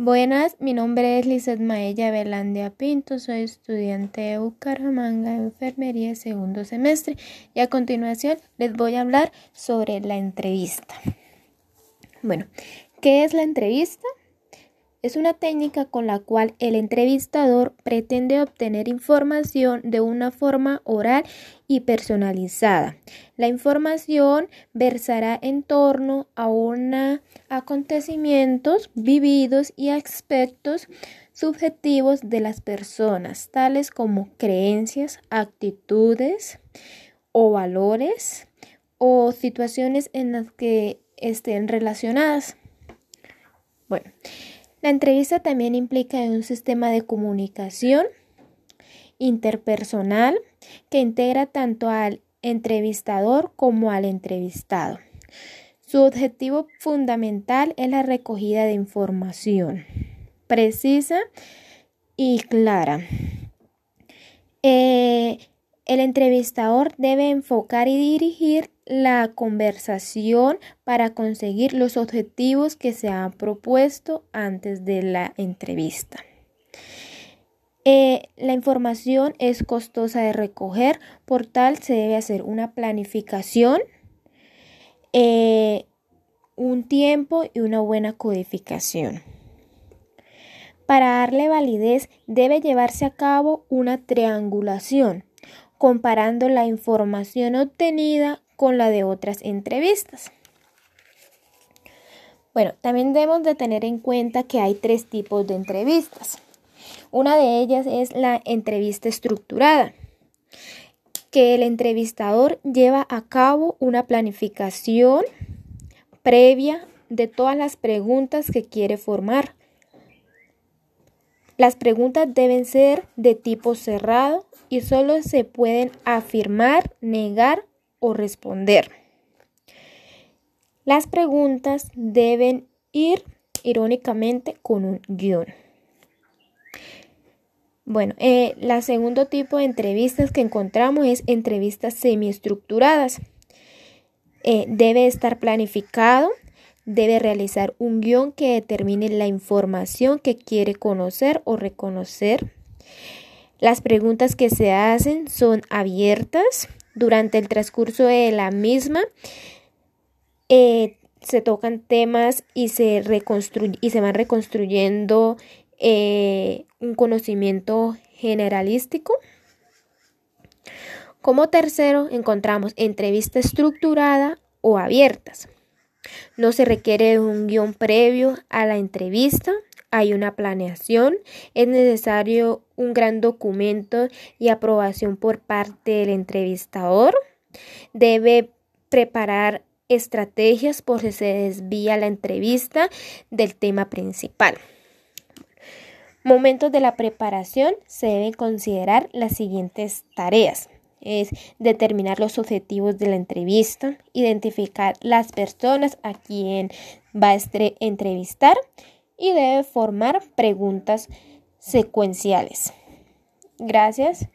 Buenas, mi nombre es Lizeth Maella Velandia Pinto, soy estudiante de Bucaramanga de Enfermería segundo semestre y a continuación les voy a hablar sobre la entrevista. Bueno, ¿qué es la entrevista? Es una técnica con la cual el entrevistador pretende obtener información de una forma oral y personalizada. La información versará en torno a acontecimientos vividos y aspectos subjetivos de las personas, tales como creencias, actitudes o valores o situaciones en las que estén relacionadas. Bueno, la entrevista también implica un sistema de comunicación interpersonal que integra tanto al entrevistador como al entrevistado. Su objetivo fundamental es la recogida de información precisa y clara. Eh, el entrevistador debe enfocar y dirigir la conversación para conseguir los objetivos que se han propuesto antes de la entrevista. Eh, la información es costosa de recoger, por tal se debe hacer una planificación, eh, un tiempo y una buena codificación. Para darle validez debe llevarse a cabo una triangulación comparando la información obtenida con la de otras entrevistas. Bueno, también debemos de tener en cuenta que hay tres tipos de entrevistas. Una de ellas es la entrevista estructurada, que el entrevistador lleva a cabo una planificación previa de todas las preguntas que quiere formar. Las preguntas deben ser de tipo cerrado y solo se pueden afirmar, negar o responder. Las preguntas deben ir irónicamente con un guion. Bueno, el eh, segundo tipo de entrevistas que encontramos es entrevistas semiestructuradas. Eh, debe estar planificado, debe realizar un guion que determine la información que quiere conocer o reconocer. Las preguntas que se hacen son abiertas. Durante el transcurso de la misma eh, se tocan temas y se, y se van reconstruyendo eh, un conocimiento generalístico. Como tercero encontramos entrevista estructurada o abiertas. No se requiere un guion previo a la entrevista, hay una planeación, es necesario un gran documento y aprobación por parte del entrevistador. Debe preparar estrategias por si se desvía la entrevista del tema principal. Momentos de la preparación se deben considerar las siguientes tareas. Es determinar los objetivos de la entrevista, identificar las personas a quien va a entrevistar y debe formar preguntas secuenciales. Gracias.